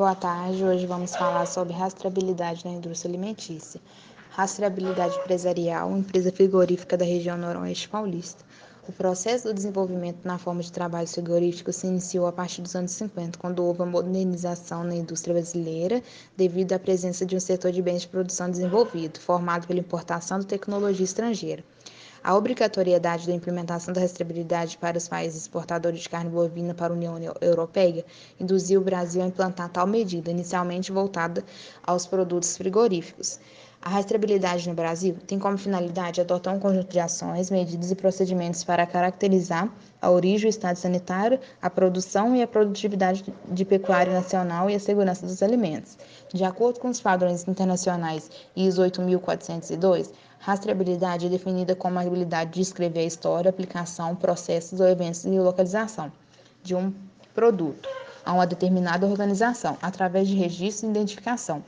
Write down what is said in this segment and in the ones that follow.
Boa tarde, hoje vamos falar sobre rastreabilidade na indústria alimentícia. Rastreabilidade empresarial, empresa frigorífica da região noroeste paulista. O processo do desenvolvimento na forma de trabalho frigorífico se iniciou a partir dos anos 50, quando houve a modernização na indústria brasileira, devido à presença de um setor de bens de produção desenvolvido, formado pela importação de tecnologia estrangeira. A obrigatoriedade da implementação da rastreabilidade para os países exportadores de carne bovina para a União Europeia induziu o Brasil a implantar tal medida, inicialmente voltada aos produtos frigoríficos. A rastreabilidade no Brasil tem como finalidade adotar um conjunto de ações, medidas e procedimentos para caracterizar a origem, o estado sanitário, a produção e a produtividade de pecuária nacional e a segurança dos alimentos. De acordo com os padrões internacionais ISO 8402, rastreabilidade é definida como a habilidade de escrever a história, aplicação, processos ou eventos e localização de um produto a uma determinada organização, através de registro e identificação.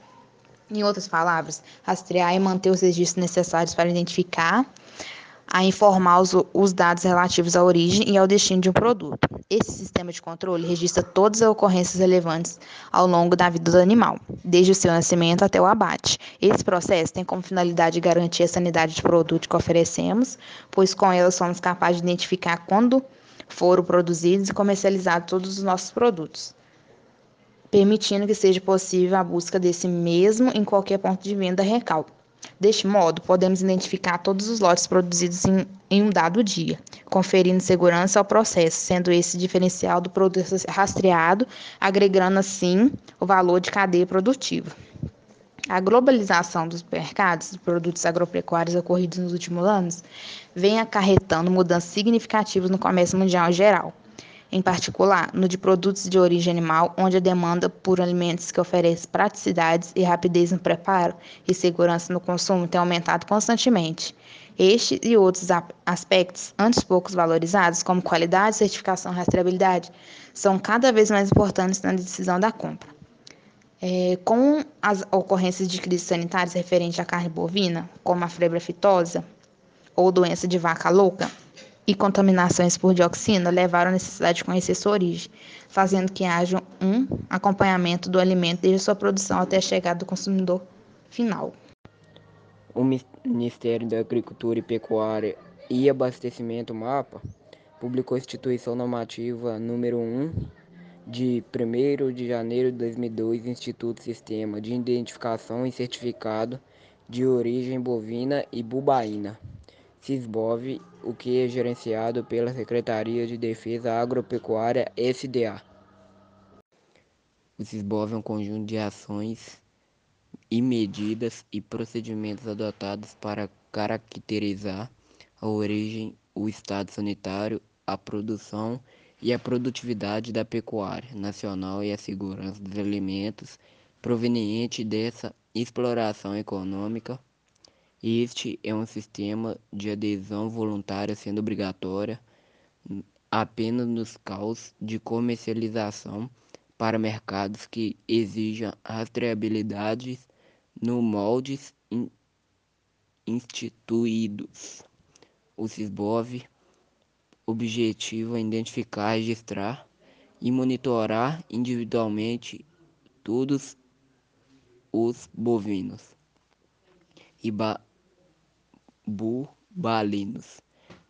Em outras palavras, rastrear e manter os registros necessários para identificar, a informar os, os, dados relativos à origem e ao destino de um produto. Esse sistema de controle registra todas as ocorrências relevantes ao longo da vida do animal, desde o seu nascimento até o abate. Esse processo tem como finalidade garantir a sanidade do produto que oferecemos, pois com ela somos capazes de identificar quando foram produzidos e comercializados todos os nossos produtos permitindo que seja possível a busca desse mesmo em qualquer ponto de venda recal. Deste modo, podemos identificar todos os lotes produzidos em, em, um dado dia, conferindo segurança ao processo, sendo esse diferencial do produto rastreado, agregando assim o valor de cadeia produtiva. A globalização dos mercados de produtos agropecuários ocorridos nos últimos anos vem acarretando mudanças significativas no comércio mundial em geral em particular no de produtos de origem animal, onde a demanda por alimentos que oferecem praticidades e rapidez no preparo e segurança no consumo tem aumentado constantemente. Este e outros aspectos, antes poucos valorizados, como qualidade, certificação e rastreabilidade, são cada vez mais importantes na decisão da compra. É, com as ocorrências de crises sanitárias referentes à carne bovina, como a febre aftosa ou doença de vaca louca, e contaminações por dioxina levaram à necessidade de conhecer sua origem, fazendo que haja um acompanhamento do alimento desde sua produção até a chegada do consumidor final. O Ministério da Agricultura e Pecuária e Abastecimento MAPA publicou a Instituição Normativa número 1 de 1 de janeiro de 2002, Instituto Sistema de Identificação e Certificado de Origem Bovina e Bubaína. Sisbov, o que é gerenciado pela Secretaria de Defesa Agropecuária SDA. O Sisbov é um conjunto de ações e medidas e procedimentos adotados para caracterizar a origem, o estado sanitário, a produção e a produtividade da pecuária nacional e a segurança dos alimentos proveniente dessa exploração econômica este é um sistema de adesão voluntária sendo obrigatória apenas nos casos de comercialização para mercados que exijam rastreabilidade no moldes instituídos. O SISBOV objetivo é identificar, registrar e monitorar individualmente todos os bovinos e bubalinos,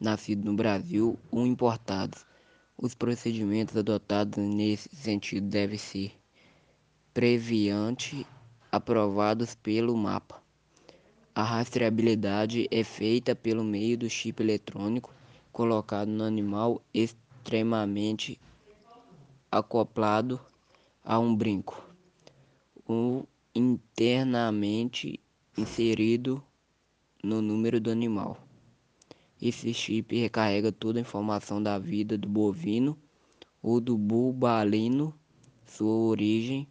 nascidos no Brasil ou importados. Os procedimentos adotados nesse sentido devem ser previamente aprovados pelo mapa. A rastreabilidade é feita pelo meio do chip eletrônico colocado no animal extremamente acoplado a um brinco, ou internamente inserido no número do animal. Esse chip recarrega toda a informação da vida do bovino ou do bubalino, sua origem,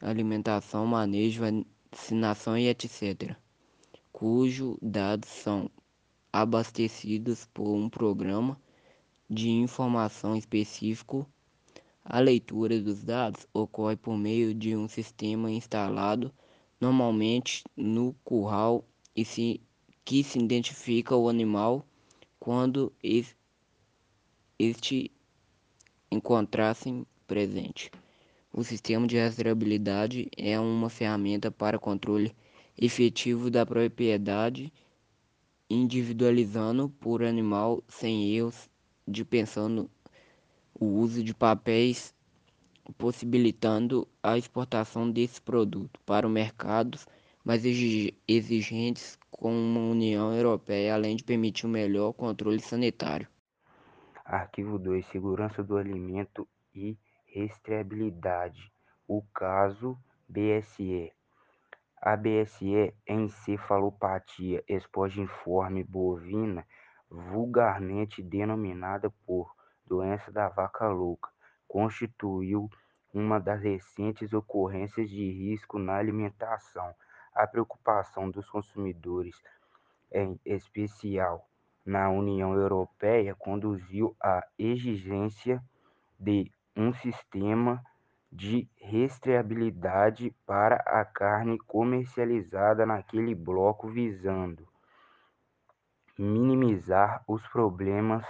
alimentação, manejo, vacinação e etc., cujos dados são abastecidos por um programa de informação específico. A leitura dos dados ocorre por meio de um sistema instalado normalmente no curral e se, que se identifica o animal quando este encontrasse presente. O sistema de rastreabilidade é uma ferramenta para controle efetivo da propriedade, individualizando por animal sem erros de pensando o uso de papéis, possibilitando a exportação desse produto para mercados mais exigentes como a União Europeia, além de permitir um melhor controle sanitário. Arquivo 2. Segurança do alimento e rastreabilidade. O caso BSE. A BSE encefalopatia espongiforme bovina, vulgarmente denominada por doença da vaca louca, constituiu uma das recentes ocorrências de risco na alimentação. A preocupação dos consumidores, em especial na União Europeia, conduziu à exigência de um sistema de rastreabilidade para a carne comercializada naquele bloco, visando minimizar os problemas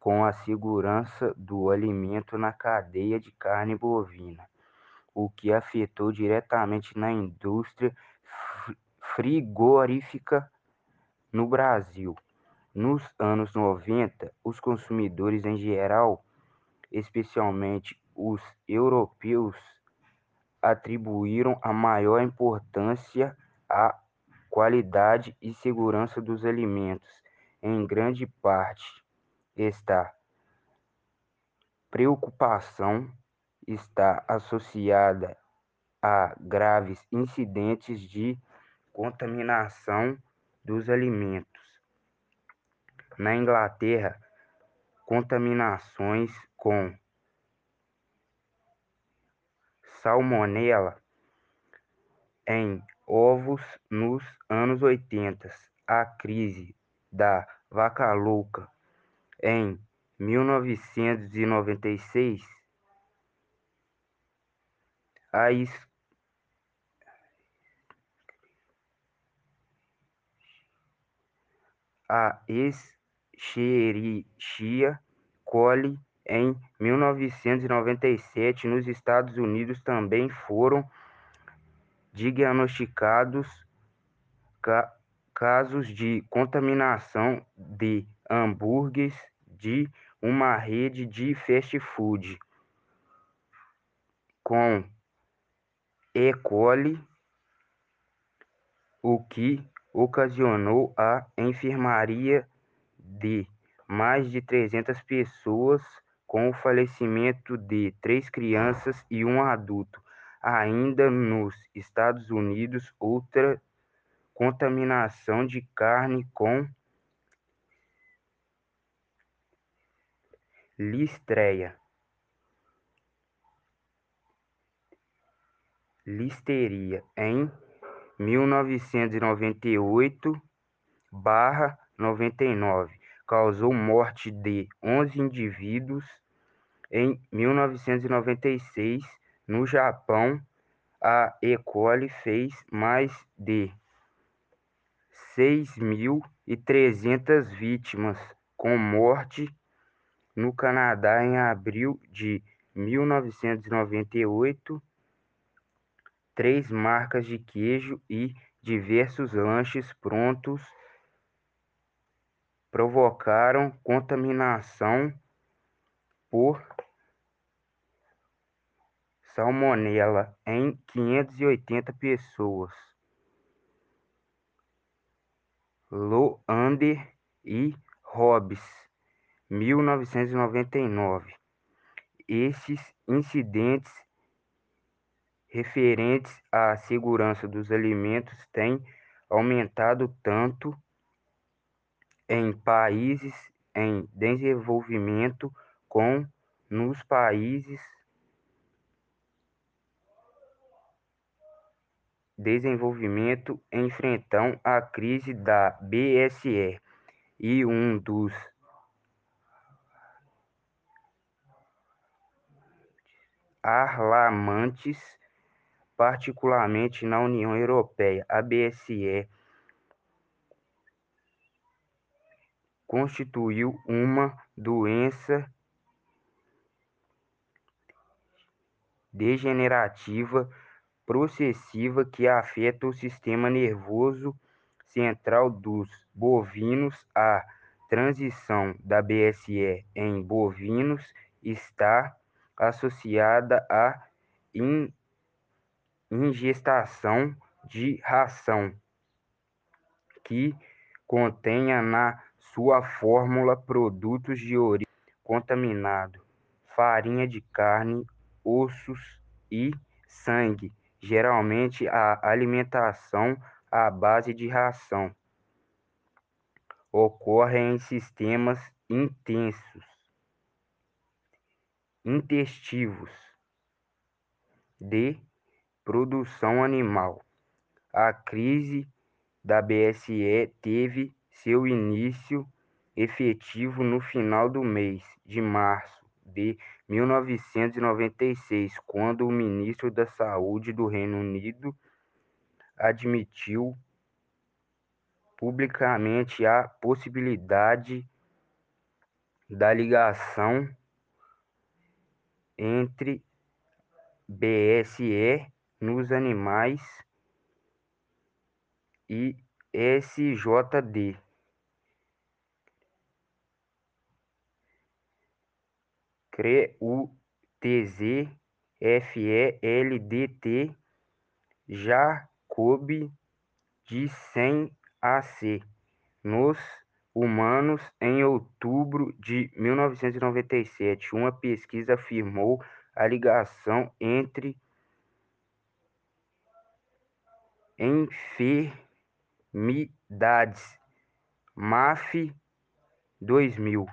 com a segurança do alimento na cadeia de carne bovina, o que afetou diretamente na indústria frigorífica no Brasil. Nos anos 90, os consumidores em geral especialmente os europeus, atribuíram a maior importância à qualidade e segurança dos alimentos. Em grande parte, esta preocupação está associada a graves incidentes de contaminação dos alimentos. Na Inglaterra, contaminações com salmonela em ovos nos anos 80, a crise da vaca louca em 1996, a a Escherichia coli em 1997 nos Estados Unidos também foram diagnosticados ca casos de contaminação de hambúrgueres de uma rede de fast food com E. coli, o que ocasionou a enfermaria de mais de 300 pessoas com o falecimento de três crianças e um adulto. Ainda nos Estados Unidos, outra contaminação de carne com listeria. Listeria em 1998 barra 99 causou morte de onze indivíduos em 1996. No Japão, a E. coli fez mais de 6.300 vítimas, com morte no Canadá em abril de 1998. Três marcas de queijo e diversos lanches prontos provocaram contaminação por salmonela em 580 pessoas. Loander e Hobbs, 1999. Esses incidentes referentes à segurança dos alimentos têm aumentado tanto em países em desenvolvimento como nos países desenvolvimento enfrentam a crise da BSE e. Um dos alarmantes, particularmente na União Europeia. A BSE constituiu uma doença degenerativa progressiva que afeta o sistema nervoso central dos bovinos. A transição da BSE em bovinos está associada à ingestação de ração que contenha na sua fórmula produtos de origem contaminada, farinha de carne, ossos e sangue. Geralmente, a alimentação à base de ração ocorre em sistemas intensos intestivos de produção animal. A crise da BSE teve seu início efetivo no final do mês de março de 1996, quando o ministro da Saúde do Reino Unido admitiu publicamente a possibilidade da ligação entre BSE nos animais e SJD. CREUTZ FELDT Jacob de 100 AC nos humanos em outubro de 1997. Uma pesquisa afirmou a ligação entre enfermidades. MAF 2000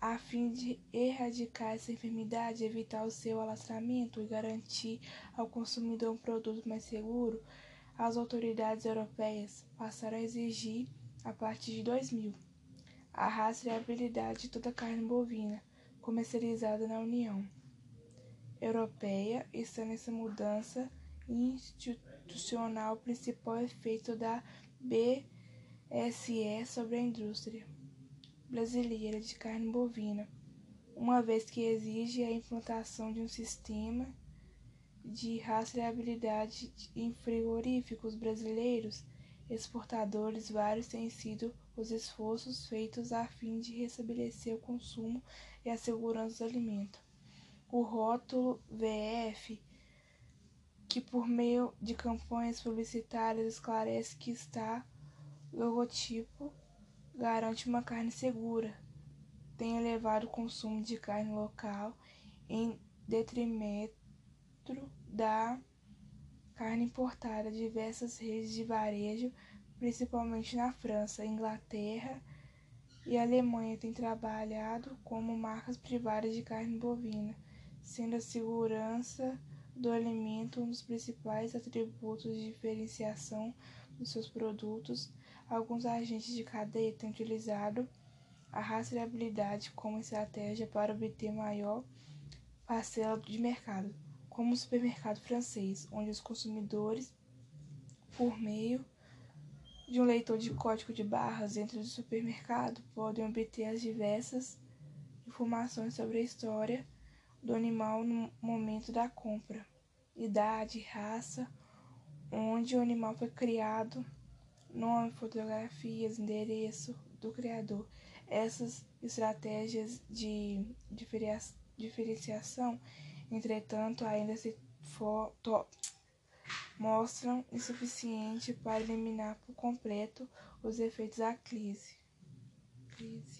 a fim de erradicar essa enfermidade, evitar o seu alastramento e garantir ao consumidor um produto mais seguro, as autoridades europeias passaram a exigir, a partir de 2000, a rastreabilidade de toda a carne bovina comercializada na União Europeia. Está nessa mudança institucional principal efeito da BSE sobre a indústria brasileira de carne bovina, uma vez que exige a implantação de um sistema de rastreabilidade em frigoríficos brasileiros exportadores. Vários têm sido os esforços feitos a fim de restabelecer o consumo e a segurança do alimento. O rótulo VF, que por meio de campanhas publicitárias esclarece que está logotipo garante uma carne segura, tem elevado o consumo de carne local em detrimento da carne importada. Diversas redes de varejo, principalmente na França, Inglaterra e Alemanha, têm trabalhado como marcas privadas de carne bovina, sendo a segurança do alimento um dos principais atributos de diferenciação dos seus produtos. Alguns agentes de cadeia têm utilizado a rastreabilidade como estratégia para obter maior parcela de mercado, como o supermercado francês, onde os consumidores, por meio de um leitor de código de barras dentro do supermercado, podem obter as diversas informações sobre a história do animal no momento da compra, idade, raça, onde o animal foi criado nome, fotografias, endereço do criador. Essas estratégias de diferenciação, entretanto, ainda se mostram insuficientes para eliminar por completo os efeitos da crise. crise.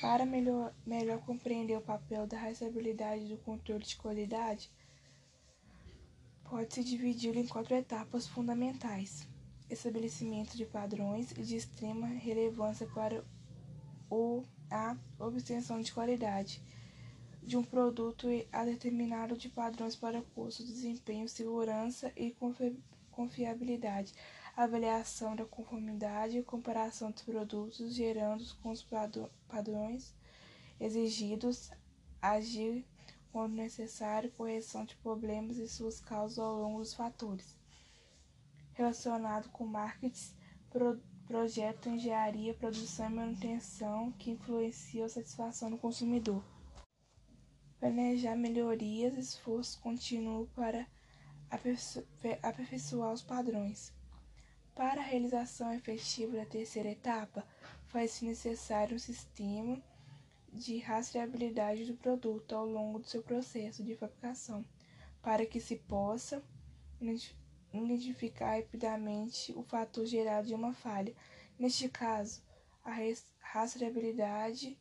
Para melhor, melhor compreender o papel da rastreabilidade do controle de qualidade, pode-se dividi-lo em quatro etapas fundamentais: estabelecimento de padrões de extrema relevância para o, a obtenção de qualidade de um produto a determinado de padrões para custo, desempenho, segurança e confiabilidade, avaliação da conformidade e comparação dos produtos, gerando com os padrões exigidos, agir quando necessário, correção de problemas e suas causas ao longo dos fatores relacionado com marketing, pro, projeto, engenharia, produção e manutenção que influenciam a satisfação do consumidor. planejar melhorias esforço contínuo para aperfeiçoar os padrões. Para a realização efetiva da terceira etapa, faz-se necessário um sistema de rastreabilidade do produto ao longo do seu processo de fabricação, para que se possa identificar rapidamente o fator gerado de uma falha. Neste caso, a rastreabilidade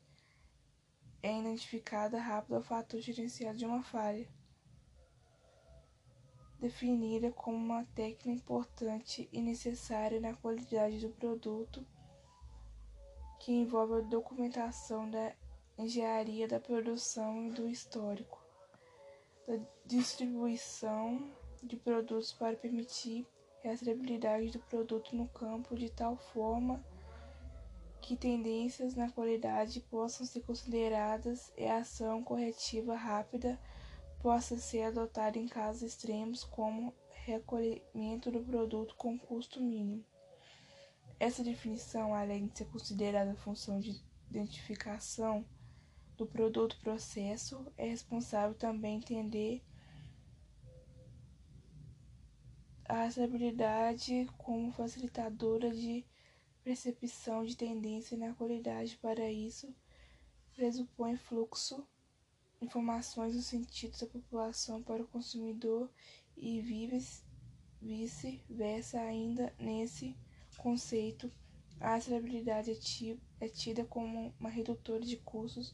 é identificada rápido ao fator gerenciado de uma falha, definida como uma técnica importante e necessária na qualidade do produto, que envolve a documentação da engenharia da produção e do histórico, da distribuição de produtos para permitir rastreabilidade do produto no campo de tal forma que tendências na qualidade possam ser consideradas e a ação corretiva rápida possa ser adotada em casos extremos, como recolhimento do produto com custo mínimo. Essa definição, além de ser considerada função de identificação do produto-processo, é responsável também entender a estabilidade como facilitadora de percepção de tendência na qualidade. Para isso, pressupõe fluxo informações no sentido da população para o consumidor e vice-versa. Ainda nesse conceito, a estabilidade é, é tida como uma redutora de custos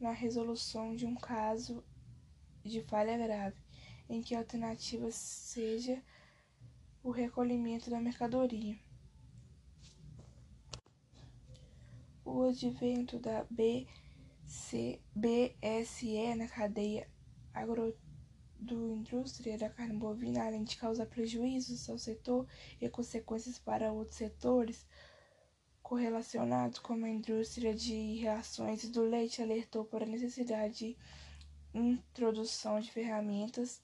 na resolução de um caso de falha grave, em que a alternativa seja o recolhimento da mercadoria. O advento da BC, BSE na cadeia agroindústria da carne bovina, além de causar prejuízos ao setor e consequências para outros setores, correlacionados como a indústria de reações do leite alertou para a necessidade de introdução de ferramentas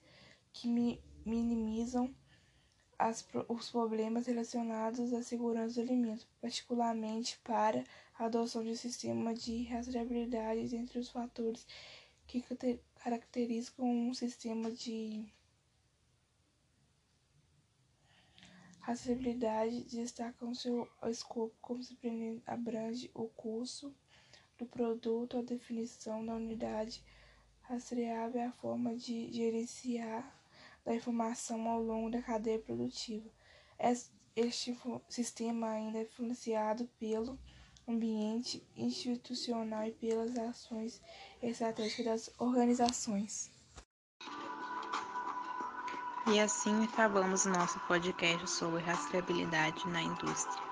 que mi minimizam as, os problemas relacionados à segurança do alimento, particularmente para a adoção de um sistema de rastreabilidade entre os fatores que caracterizam um sistema de Rastreabilidade destacam seu escopo como se abrange o curso do produto, a definição da unidade rastreável e a forma de gerenciar da informação ao longo da cadeia produtiva. Este sistema ainda é influenciado pelo ambiente institucional e pelas ações estratégicas das organizações. E assim acabamos nosso podcast sobre rastreabilidade na indústria.